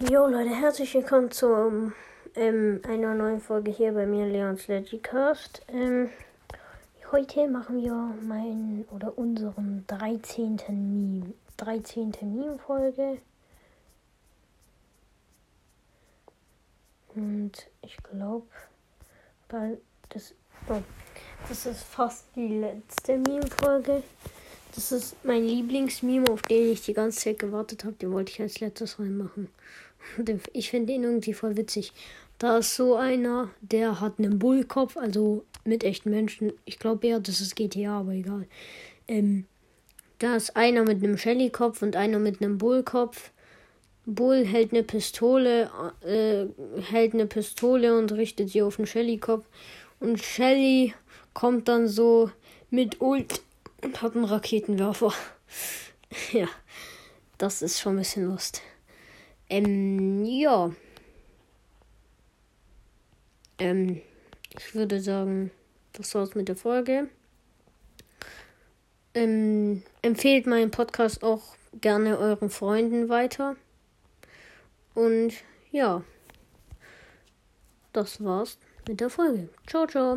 Jo Leute, herzlich willkommen zu ähm, einer neuen Folge hier bei mir, Leons Legicast. Ähm, heute machen wir meinen oder unseren 13. Meme. 13. Meme-Folge. Und ich glaube, das, oh, das ist fast die letzte Meme-Folge. Das ist mein Lieblingsmeme, auf den ich die ganze Zeit gewartet habe. Den wollte ich als letztes reinmachen. Ich finde ihn irgendwie voll witzig. Da ist so einer, der hat einen Bullkopf, also mit echten Menschen. Ich glaube eher, das ist GTA, aber egal. Ähm, da ist einer mit einem Shelly-Kopf und einer mit einem Bullkopf. Bull hält eine Pistole, äh, hält eine Pistole und richtet sie auf den Shelly-Kopf. Und Shelly kommt dann so mit Ult und hat einen Raketenwerfer. ja, das ist schon ein bisschen Lust. Ähm, ja. Ähm, ich würde sagen, das war's mit der Folge. Ähm, empfehlt meinen Podcast auch gerne euren Freunden weiter. Und ja, das war's mit der Folge. Ciao, ciao.